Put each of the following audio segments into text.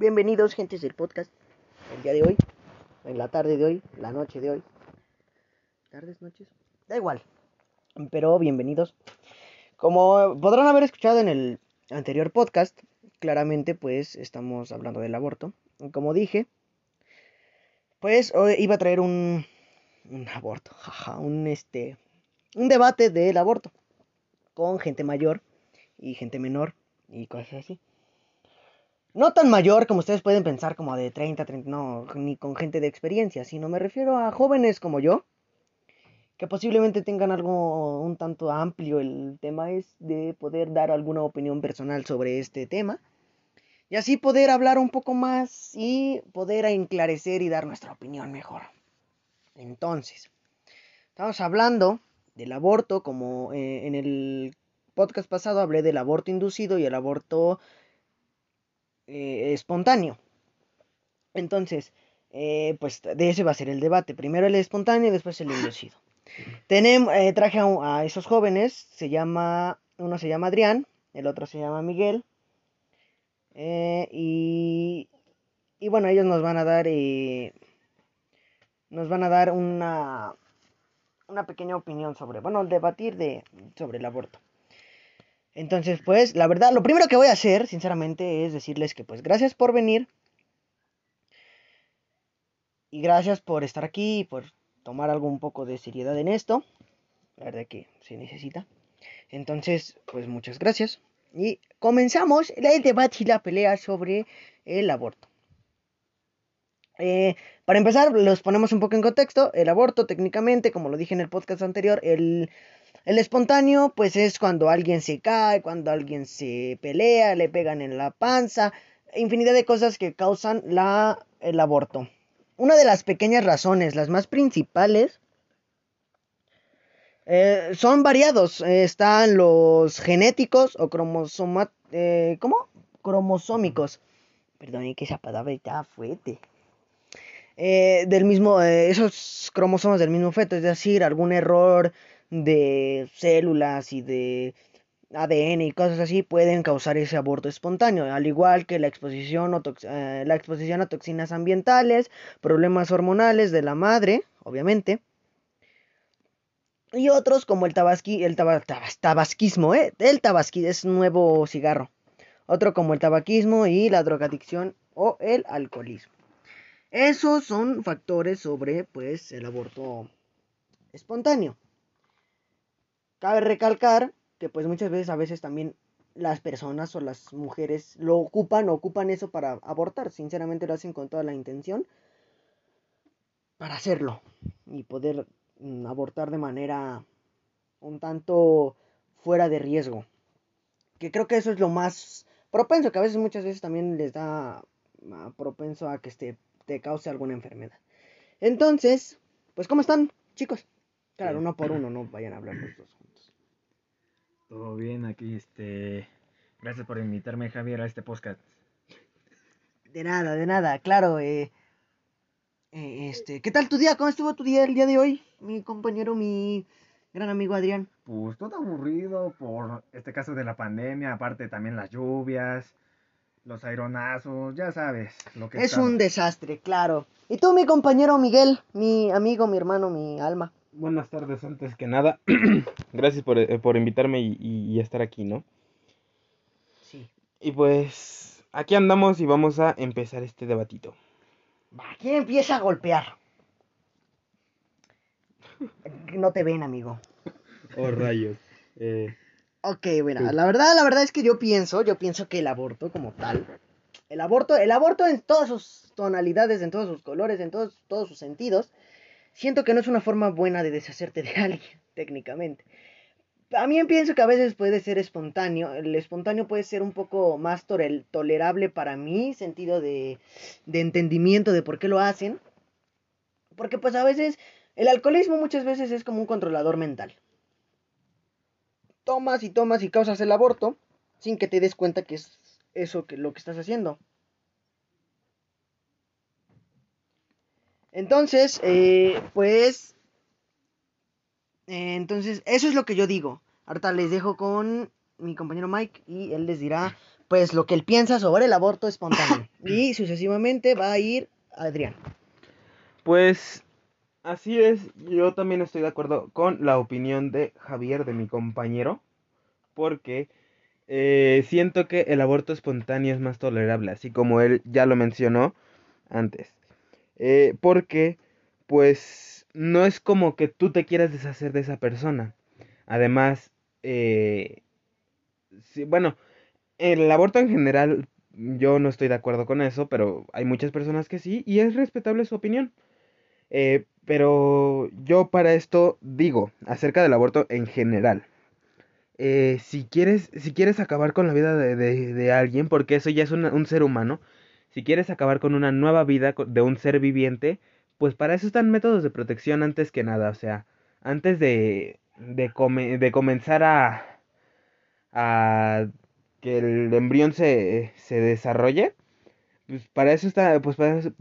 Bienvenidos, gentes del podcast. El día de hoy, en la tarde de hoy, la noche de hoy. ¿Tardes, noches? Da igual. Pero bienvenidos. Como podrán haber escuchado en el anterior podcast, claramente pues estamos hablando del aborto. Como dije, pues hoy iba a traer un, un aborto, jaja, un este, un debate del aborto con gente mayor y gente menor y cosas así. No tan mayor como ustedes pueden pensar, como de 30, 30, no, ni con gente de experiencia, sino me refiero a jóvenes como yo, que posiblemente tengan algo un tanto amplio. El tema es de poder dar alguna opinión personal sobre este tema y así poder hablar un poco más y poder enclarecer y dar nuestra opinión mejor. Entonces, estamos hablando del aborto, como eh, en el podcast pasado hablé del aborto inducido y el aborto eh, espontáneo. Entonces, eh, pues de ese va a ser el debate. Primero el espontáneo y después el inducido. Tenemos, eh, traje a, a, esos jóvenes, se llama, uno se llama Adrián, el otro se llama Miguel. y, y bueno, ellos nos van a dar, nos van a dar una, una pequeña opinión sobre, bueno, debatir de, sobre el aborto. Entonces, pues, la verdad, lo primero que voy a hacer, sinceramente, es decirles que, pues, gracias por venir. Y gracias por estar aquí y por tomar algo un poco de seriedad en esto. La verdad que se necesita. Entonces, pues, muchas gracias. Y comenzamos el debate y la pelea sobre el aborto. Eh, para empezar, los ponemos un poco en contexto. El aborto, técnicamente, como lo dije en el podcast anterior, el el espontáneo, pues es cuando alguien se cae, cuando alguien se pelea, le pegan en la panza, infinidad de cosas que causan la, el aborto. Una de las pequeñas razones, las más principales, eh, son variados. están los genéticos o cromosomas, eh, ¿cómo? Cromosómicos. Perdón, que esa palabra está fuerte. Eh, del mismo, esos cromosomas del mismo feto, es decir, algún error de células y de ADN y cosas así pueden causar ese aborto espontáneo, al igual que la exposición, o eh, la exposición a toxinas ambientales, problemas hormonales de la madre, obviamente, y otros como el, tabasqui, el tabasquismo, ¿eh? el tabasquismo es nuevo cigarro, otro como el tabaquismo y la drogadicción o el alcoholismo. Esos son factores sobre pues el aborto espontáneo. Cabe recalcar que pues muchas veces a veces también las personas o las mujeres lo ocupan o ocupan eso para abortar. Sinceramente lo hacen con toda la intención para hacerlo y poder mm, abortar de manera un tanto fuera de riesgo. Que creo que eso es lo más propenso, que a veces muchas veces también les da ah, propenso a que este, te cause alguna enfermedad. Entonces, pues ¿cómo están, chicos? Claro, uno por uno, no vayan a hablar los dos. Todo bien, aquí este. Gracias por invitarme, Javier, a este podcast. De nada, de nada, claro. Eh, eh, este, ¿qué tal tu día? ¿Cómo estuvo tu día el día de hoy, mi compañero, mi gran amigo Adrián? Pues todo aburrido por este caso de la pandemia, aparte también las lluvias, los aeronazos, ya sabes lo que es un desastre, claro. ¿Y tú, mi compañero Miguel, mi amigo, mi hermano, mi alma? Buenas tardes antes que nada. Gracias por, eh, por invitarme y, y, estar aquí, ¿no? Sí. Y pues aquí andamos y vamos a empezar este debatito. Va, ¿quién empieza a golpear? No te ven, amigo. Oh, rayos. Eh, ok, bueno, la verdad, la verdad es que yo pienso, yo pienso que el aborto como tal, el aborto, el aborto en todas sus tonalidades, en todos sus colores, en todos, todos sus sentidos, siento que no es una forma buena de deshacerte de alguien, técnicamente. Mí pienso que a veces puede ser espontáneo. El espontáneo puede ser un poco más tolerable para mí, sentido de, de entendimiento de por qué lo hacen. Porque pues a veces el alcoholismo muchas veces es como un controlador mental. Tomas y tomas y causas el aborto sin que te des cuenta que es eso que lo que estás haciendo. Entonces, eh, pues, eh, entonces, eso es lo que yo digo. Ahorita les dejo con mi compañero Mike y él les dirá, pues lo que él piensa sobre el aborto espontáneo. y sucesivamente va a ir Adrián. Pues así es, yo también estoy de acuerdo con la opinión de Javier, de mi compañero, porque eh, siento que el aborto espontáneo es más tolerable, así como él ya lo mencionó antes. Eh, porque, pues, no es como que tú te quieras deshacer de esa persona. Además, eh, bueno, el aborto en general, yo no estoy de acuerdo con eso, pero hay muchas personas que sí, y es respetable su opinión. Eh, pero yo para esto digo, acerca del aborto en general. Eh, si, quieres, si quieres acabar con la vida de, de, alguien, porque eso ya es un ser humano, si quieres acabar con una nueva vida de un ser viviente, pues para eso están métodos de protección antes que nada. O sea, antes de, de, de comenzar a, a que el embrión se, se desarrolle, pues para eso está, pues para eso,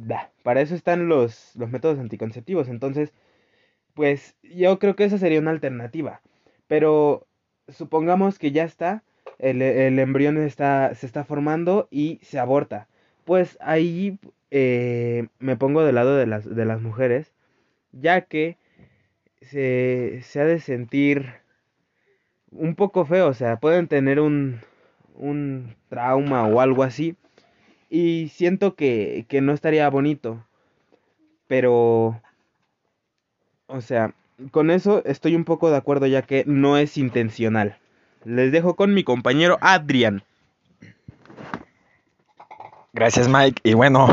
para eso están los, los métodos anticonceptivos. Entonces, pues yo creo que esa sería una alternativa. Pero supongamos que ya está, el, el embrión está, se está formando y se aborta. Pues ahí eh, me pongo del lado de las, de las mujeres, ya que se, se ha de sentir un poco feo, o sea, pueden tener un, un trauma o algo así. Y siento que, que no estaría bonito. Pero, o sea, con eso estoy un poco de acuerdo ya que no es intencional. Les dejo con mi compañero Adrián. Gracias Mike. Y bueno,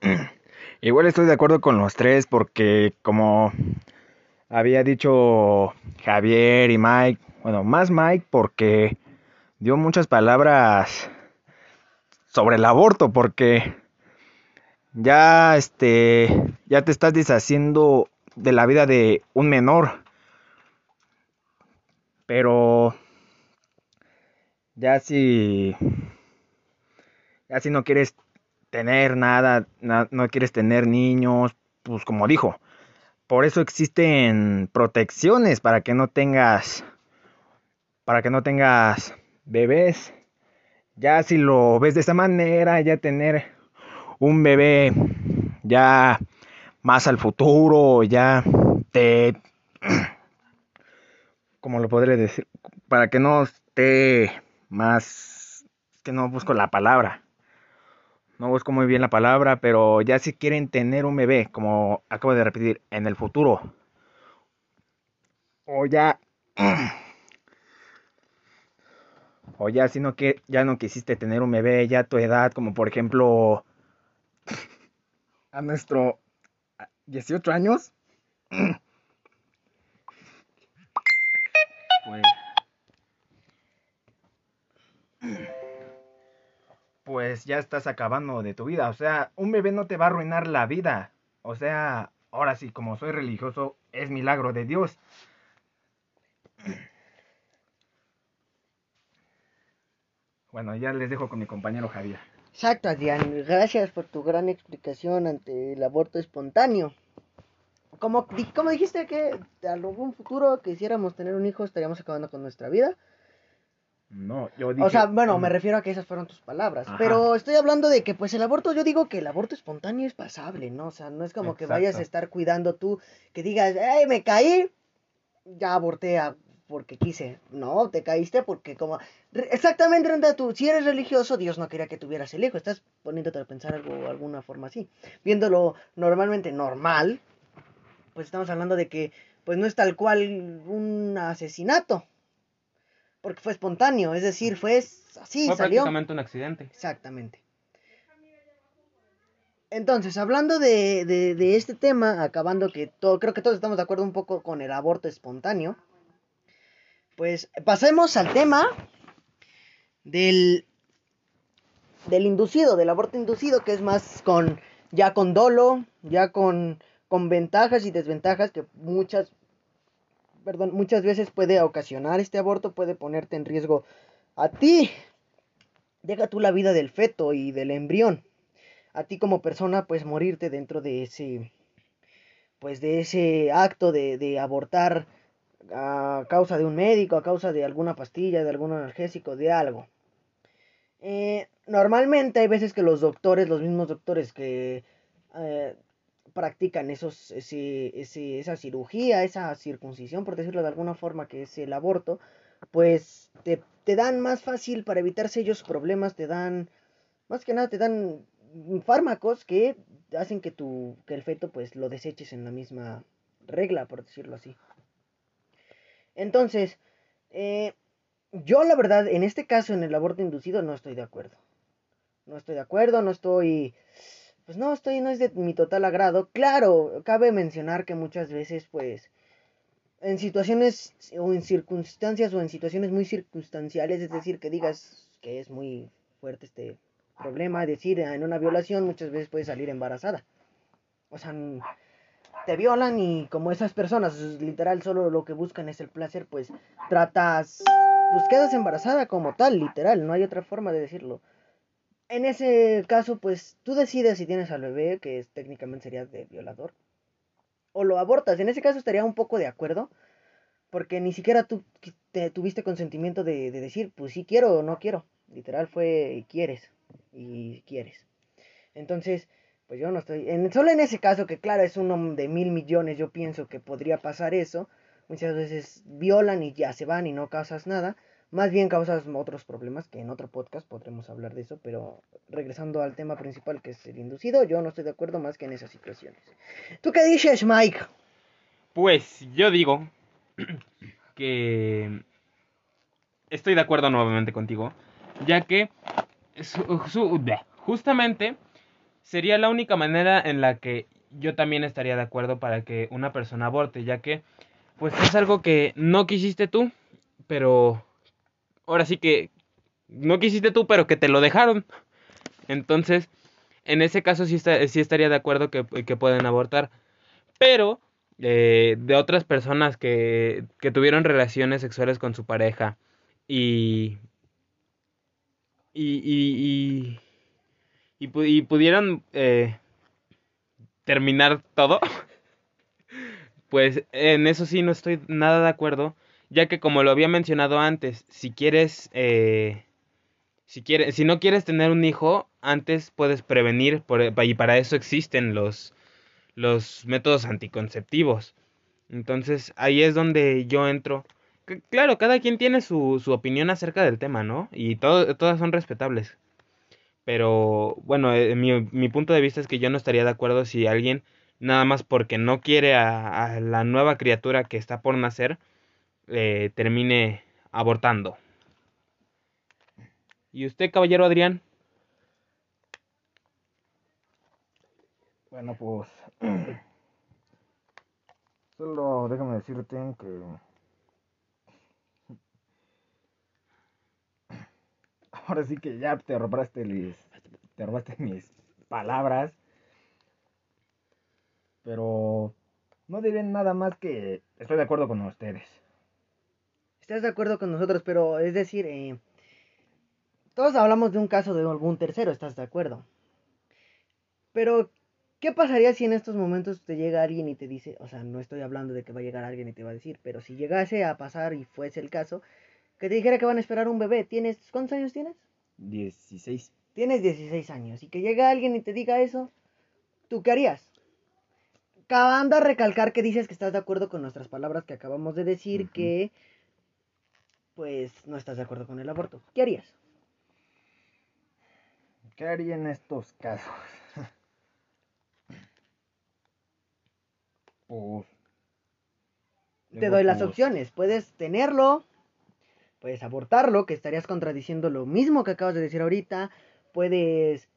igual estoy de acuerdo con los tres porque como había dicho Javier y Mike, bueno, más Mike porque dio muchas palabras sobre el aborto porque ya este ya te estás deshaciendo de la vida de un menor. Pero ya si ya si no quieres tener nada, no quieres tener niños, pues como dijo, por eso existen protecciones para que no tengas para que no tengas bebés. Ya si lo ves de esa manera, ya tener un bebé ya más al futuro, ya te... ¿Cómo lo podré decir? Para que no esté más... que no busco la palabra. No busco muy bien la palabra, pero ya si quieren tener un bebé, como acabo de repetir, en el futuro. O ya... o ya si no que ya no quisiste tener un bebé ya tu edad, como por ejemplo a nuestro 18 años. ya estás acabando de tu vida. O sea, un bebé no te va a arruinar la vida. O sea, ahora sí, como soy religioso, es milagro de Dios. Bueno, ya les dejo con mi compañero Javier. Exacto, Adrián. Gracias por tu gran explicación ante el aborto espontáneo. Como, como dijiste que algún futuro quisiéramos tener un hijo estaríamos acabando con nuestra vida. No, yo dije... O sea, bueno, me refiero a que esas fueron tus palabras. Pero estoy hablando de que, pues, el aborto, yo digo que el aborto espontáneo es pasable, ¿no? O sea, no es como que vayas a estar cuidando tú, que digas, ¡ay, me caí! Ya aborté a porque quise. No, te caíste porque como... Exactamente, Renda, tú, si eres religioso, Dios no quería que tuvieras el hijo. Estás poniéndote a pensar algo, alguna forma así. Viéndolo normalmente normal, pues estamos hablando de que pues no es tal cual un asesinato. Porque fue espontáneo, es decir, fue así, fue prácticamente un accidente. Exactamente. Entonces, hablando de, de, de, este tema, acabando que todo, creo que todos estamos de acuerdo un poco con el aborto espontáneo. Pues pasemos al tema del, del inducido, del aborto inducido, que es más con ya con dolo, ya con, con ventajas y desventajas que muchas, perdón, muchas veces puede ocasionar este aborto, puede ponerte en riesgo a ti. Deja tú la vida del feto y del embrión. A ti como persona, pues morirte dentro de ese, pues de ese acto de, de abortar a causa de un médico, a causa de alguna pastilla, de algún analgésico, de algo. Eh, normalmente hay veces que los doctores, los mismos doctores que eh, practican esos, ese, ese, esa cirugía, esa circuncisión, por decirlo de alguna forma, que es el aborto, pues te, te dan más fácil para evitarse ellos problemas, te dan, más que nada, te dan fármacos que hacen que, tu, que el feto pues lo deseches en la misma regla, por decirlo así. Entonces, eh, yo la verdad, en este caso, en el aborto inducido, no estoy de acuerdo. No estoy de acuerdo, no estoy... Pues no estoy, no es de mi total agrado. Claro, cabe mencionar que muchas veces, pues, en situaciones o en circunstancias o en situaciones muy circunstanciales, es decir, que digas que es muy fuerte este problema, es decir, en una violación muchas veces puedes salir embarazada. O sea, te violan y como esas personas literal solo lo que buscan es el placer, pues tratas, pues quedas embarazada como tal, literal, no hay otra forma de decirlo. En ese caso, pues tú decides si tienes al bebé, que técnicamente sería de violador, o lo abortas. En ese caso estaría un poco de acuerdo, porque ni siquiera tú te tuviste consentimiento de, de decir, pues sí quiero o no quiero. Literal fue quieres y quieres. Entonces, pues yo no estoy, en, solo en ese caso, que claro, es uno de mil millones, yo pienso que podría pasar eso, muchas veces violan y ya se van y no causas nada, más bien causas otros problemas, que en otro podcast podremos hablar de eso, pero regresando al tema principal que es el inducido, yo no estoy de acuerdo más que en esas situaciones. ¿Tú qué dices, Mike? Pues yo digo que estoy de acuerdo nuevamente contigo, ya que su- justamente sería la única manera en la que yo también estaría de acuerdo para que una persona aborte, ya que pues es algo que no quisiste tú, pero ahora sí que no quisiste tú, pero que te lo dejaron. Entonces, en ese caso sí, está- sí estaría de acuerdo que, pueden abortar. Pero eh, de otras personas que, que tuvieron relaciones sexuales con su pareja y y, y, y, y pudieron eh, terminar todo, pues en eso sí no estoy nada de acuerdo, ya que como lo había mencionado antes, si quieres, eh, si quieres, si no quieres tener un hijo, antes puedes prevenir, por- y para eso existen los, los métodos anticonceptivos. Entonces ahí es donde yo entro. Claro, cada quien tiene su, su opinión acerca del tema, ¿no? Y todo, todas son respetables. Pero bueno, eh, mi, mi punto de vista es que yo no estaría de acuerdo si alguien, nada más porque no quiere a, a la nueva criatura que está por nacer, eh, termine abortando. ¿Y usted, caballero Adrián? Bueno, pues. Solo déjame decirte que. Ahora sí que ya te robaste, mis, te robaste mis palabras. Pero no diré nada más que estoy de acuerdo con ustedes. Estás de acuerdo con nosotros, pero es decir, eh, todos hablamos de un caso de algún tercero, ¿estás de acuerdo? Pero, ¿qué pasaría si en estos momentos te llega alguien y te dice, o sea, no estoy hablando de que va a llegar alguien y te va a decir, pero si llegase a pasar y fuese el caso, que te dijera que van a esperar un bebé, ¿tienes, cuántos años tienes? 16. Tienes 16 años y que llega alguien y te diga eso, ¿tú qué harías? Acabando a recalcar que dices que estás de acuerdo con nuestras palabras que acabamos de decir que pues no estás de acuerdo con el aborto. ¿Qué harías? ¿Qué haría en estos casos? pues. Te doy las opciones. Puedes tenerlo, puedes abortarlo, que estarías contradiciendo lo mismo que acabas de decir ahorita. Puedes,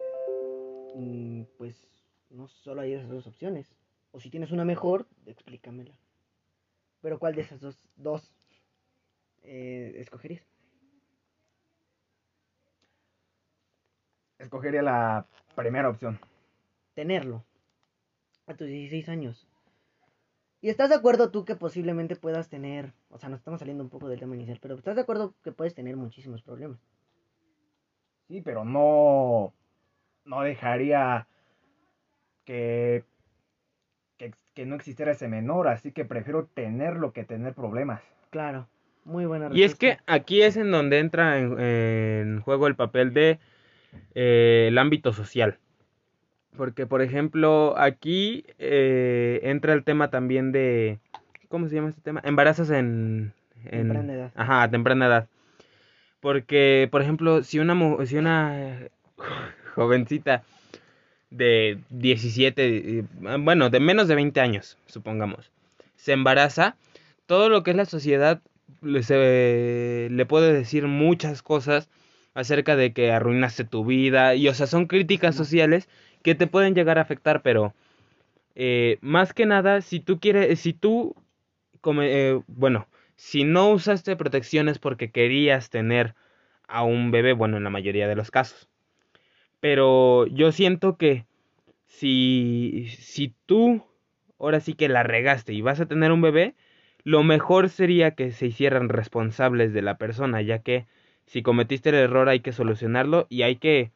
mm, pues, no solo hay esas dos opciones. O si tienes una mejor, explícamela. Pero ¿cuál de esas dos, dos eh, escogerías? Escogería la primera opción. Tenerlo. A tus 16 años. ¿Y estás de acuerdo tú que posiblemente puedas tener, o sea, nos estamos saliendo un poco del tema inicial, pero estás de acuerdo que puedes tener muchísimos problemas? Sí, pero no. No dejaría que, que. que no existiera ese menor, así que prefiero tenerlo que tener problemas. Claro. Muy buena Y es que aquí es en donde entra en, en juego el papel de eh, el ámbito social. Porque, por ejemplo, aquí eh, entra el tema también de... ¿Cómo se llama este tema? Embarazos en... en Temprana edad. Ajá, a temprana edad. Porque, por ejemplo, si una, si una jovencita de 17, eh, bueno, de menos de 20 años, supongamos, se embaraza, todo lo que es la sociedad se- le puede decir muchas cosas acerca de que arruinaste tu vida, y o sea, son críticas sociales que te pueden llegar a afectar, pero eh, más que nada, si tú quieres, si tú, eh, bueno, si no usaste protecciones porque querías tener a un bebé, bueno, en la mayoría de los casos. Pero yo siento que si, si tú ahora sí que la regaste y vas a tener un bebé, lo mejor sería que se hicieran responsables de la persona, ya que si cometiste el error hay que solucionarlo y hay que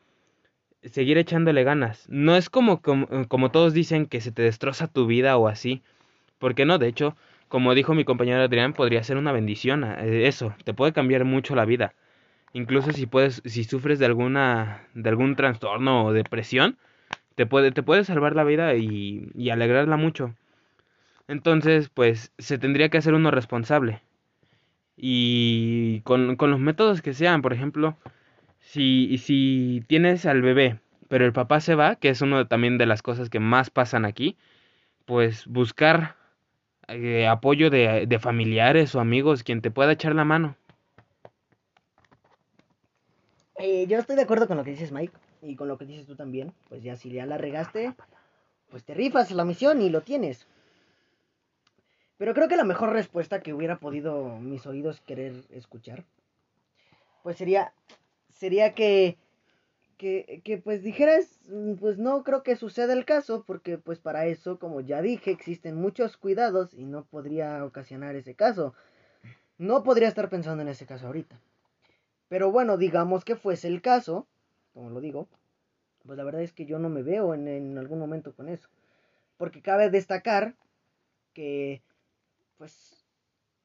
seguir echándole ganas. No es como, como, como todos dicen que se te destroza tu vida o así, porque no, de hecho, como dijo mi compañero Adrián, podría ser una bendición, eh, eso, te puede cambiar mucho la vida. Incluso si puedes, si sufres de alguna, de algún trastorno o depresión, te puede, te puede salvar la vida y, y alegrarla mucho. Entonces, pues, se tendría que hacer uno responsable. Y con, con los métodos que sean, por ejemplo, si, si tienes al bebé, pero el papá se va, que es uno también de las cosas que más pasan aquí, pues buscar eh, apoyo de, de familiares o amigos, quien te pueda echar la mano. Eh, yo estoy de acuerdo con lo que dices, Mike, y con lo que dices tú también. Pues ya si ya la regaste, pues te rifas la misión y lo tienes. Pero creo que la mejor respuesta que hubiera podido mis oídos querer escuchar, pues sería, sería que, que, que pues dijeras, mm, pues no creo que suceda el caso, porque pues para eso, como ya dije, existen muchos cuidados y no podría ocasionar ese caso. No podría estar pensando en ese caso ahorita. Pero bueno, digamos que fuese el caso, como lo digo, pues la verdad es que yo no me veo en, en algún momento con eso. Porque cabe destacar que, pues,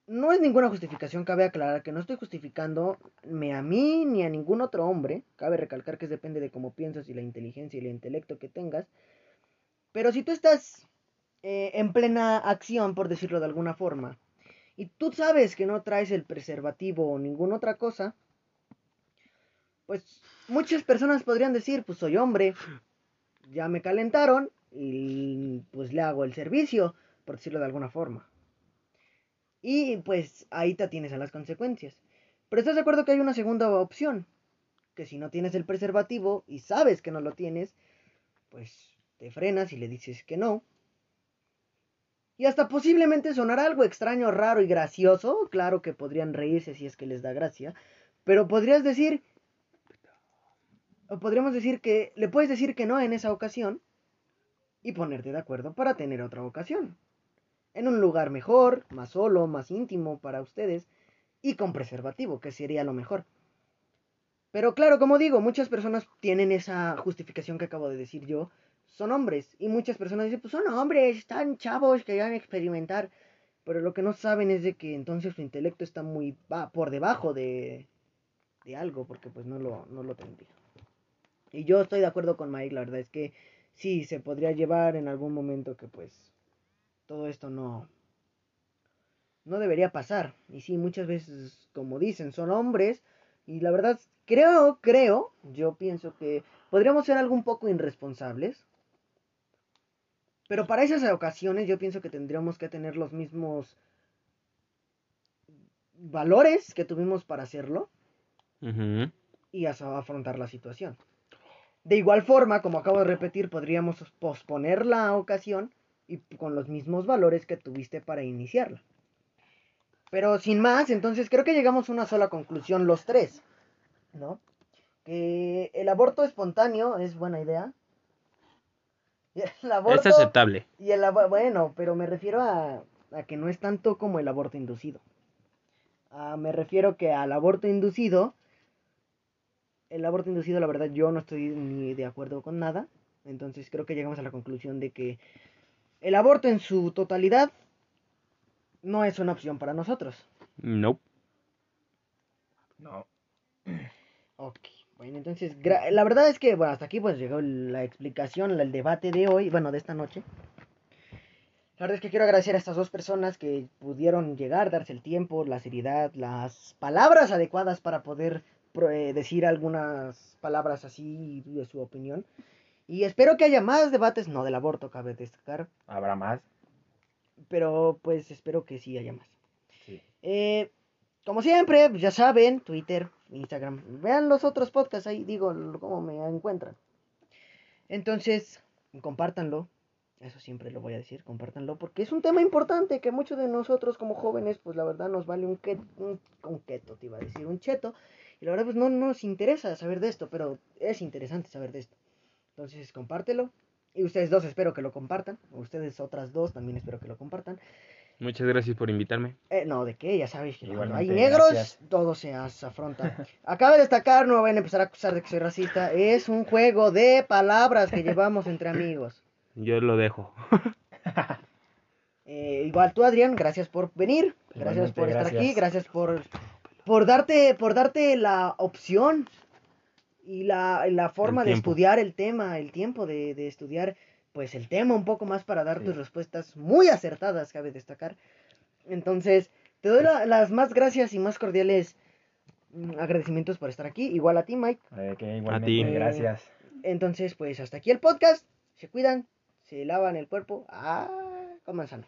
no es ninguna justificación, cabe aclarar que no estoy justificándome a mí ni a ningún otro hombre. Cabe recalcar que depende de cómo piensas y la inteligencia y el intelecto que tengas. Pero si tú estás eh, en plena acción, por decirlo de alguna forma, y tú sabes que no traes el preservativo o ninguna otra cosa, pues muchas personas podrían decir, pues soy hombre, ya me calentaron y pues le hago el servicio, por decirlo de alguna forma. Y pues ahí te tienes a las consecuencias. Pero estás de acuerdo que hay una segunda opción, que si no tienes el preservativo y sabes que no lo tienes, pues te frenas y le dices que no. Y hasta posiblemente sonará algo extraño, raro y gracioso. Claro que podrían reírse si es que les da gracia. Pero podrías decir, o podríamos decir que le puedes decir que no en esa ocasión y ponerte de acuerdo para tener otra ocasión. En un lugar mejor, más solo, más íntimo para ustedes y con preservativo, que sería lo mejor. Pero claro, como digo, muchas personas tienen esa justificación que acabo de decir yo. Son hombres y muchas personas dicen, pues son hombres, están chavos que van a experimentar. Pero lo que no saben es de que entonces su intelecto está muy por debajo de, de algo, porque pues no lo, no lo tendría. Y yo estoy de acuerdo con Mike, la verdad es que sí, se podría llevar en algún momento que pues todo esto no, no debería pasar. Y sí, muchas veces, como dicen, son hombres. Y la verdad, creo, creo, yo pienso que podríamos ser algo un poco irresponsables. Pero para esas ocasiones yo pienso que tendríamos que tener los mismos valores que tuvimos para hacerlo y afrontar la situación. De igual forma, como acabo de repetir, podríamos posponer la ocasión y con los mismos valores que tuviste para iniciarla. Pero sin más, entonces creo que llegamos a una sola conclusión los tres, ¿no? Que el aborto espontáneo es buena idea. Y el aborto... Es aceptable. Y el bueno, pero me refiero a, a que no es tanto como el aborto inducido. Ah, me refiero que al aborto inducido, el aborto inducido, la verdad, yo no estoy ni de acuerdo con nada. Entonces creo que llegamos a la conclusión de que el aborto en su totalidad no es una opción para nosotros. Nope. No. Ok, bueno, entonces, la verdad es que, bueno, hasta aquí pues llegó la explicación, el debate de hoy, bueno, de esta noche. La verdad es que quiero agradecer a estas dos personas que pudieron llegar, darse el tiempo, la seriedad, las palabras adecuadas para poder pro- eh, decir algunas palabras así de su opinión. Y espero que haya más debates, no del aborto, cabe destacar, ¿Habrá más? pero pues espero que sí haya más. Sí. Eh, como siempre, ya saben, Twitter, Instagram. Vean los otros podcasts ahí, digo, cómo me encuentran. Entonces, compártanlo. Eso siempre lo voy a decir, compártanlo, porque es un tema importante que muchos de nosotros como jóvenes, pues la verdad nos vale un, que, un, un keto, te iba a decir, un cheto. Y la verdad, pues no nos interesa saber de esto, pero es interesante saber de esto. Entonces, compártelo. Y ustedes dos espero que lo compartan. Ustedes otras dos también espero que lo compartan. Muchas gracias por invitarme. Eh, no, ¿de qué? Ya sabéis que cuando hay negros, gracias. todo se afronta. Acaba de destacar, no me van a empezar a acusar de que soy racista. Es un juego de palabras que llevamos entre amigos. Yo lo dejo. Eh, igual tú, Adrián, gracias por venir. Gracias Igualmente, por estar gracias. aquí. Gracias por, por, darte, por darte la opción y la, la forma de estudiar el tema, el tiempo de, de estudiar pues el tema un poco más para dar Sí. tus respuestas muy acertadas, cabe destacar. Entonces, te doy la- las más gracias y más cordiales mm, agradecimientos por estar aquí. Igual a ti, Mike. Eh, que igualmente, ti. gracias. Entonces, pues hasta aquí el podcast. Se cuidan, se lavan el cuerpo. Ah, coman sano.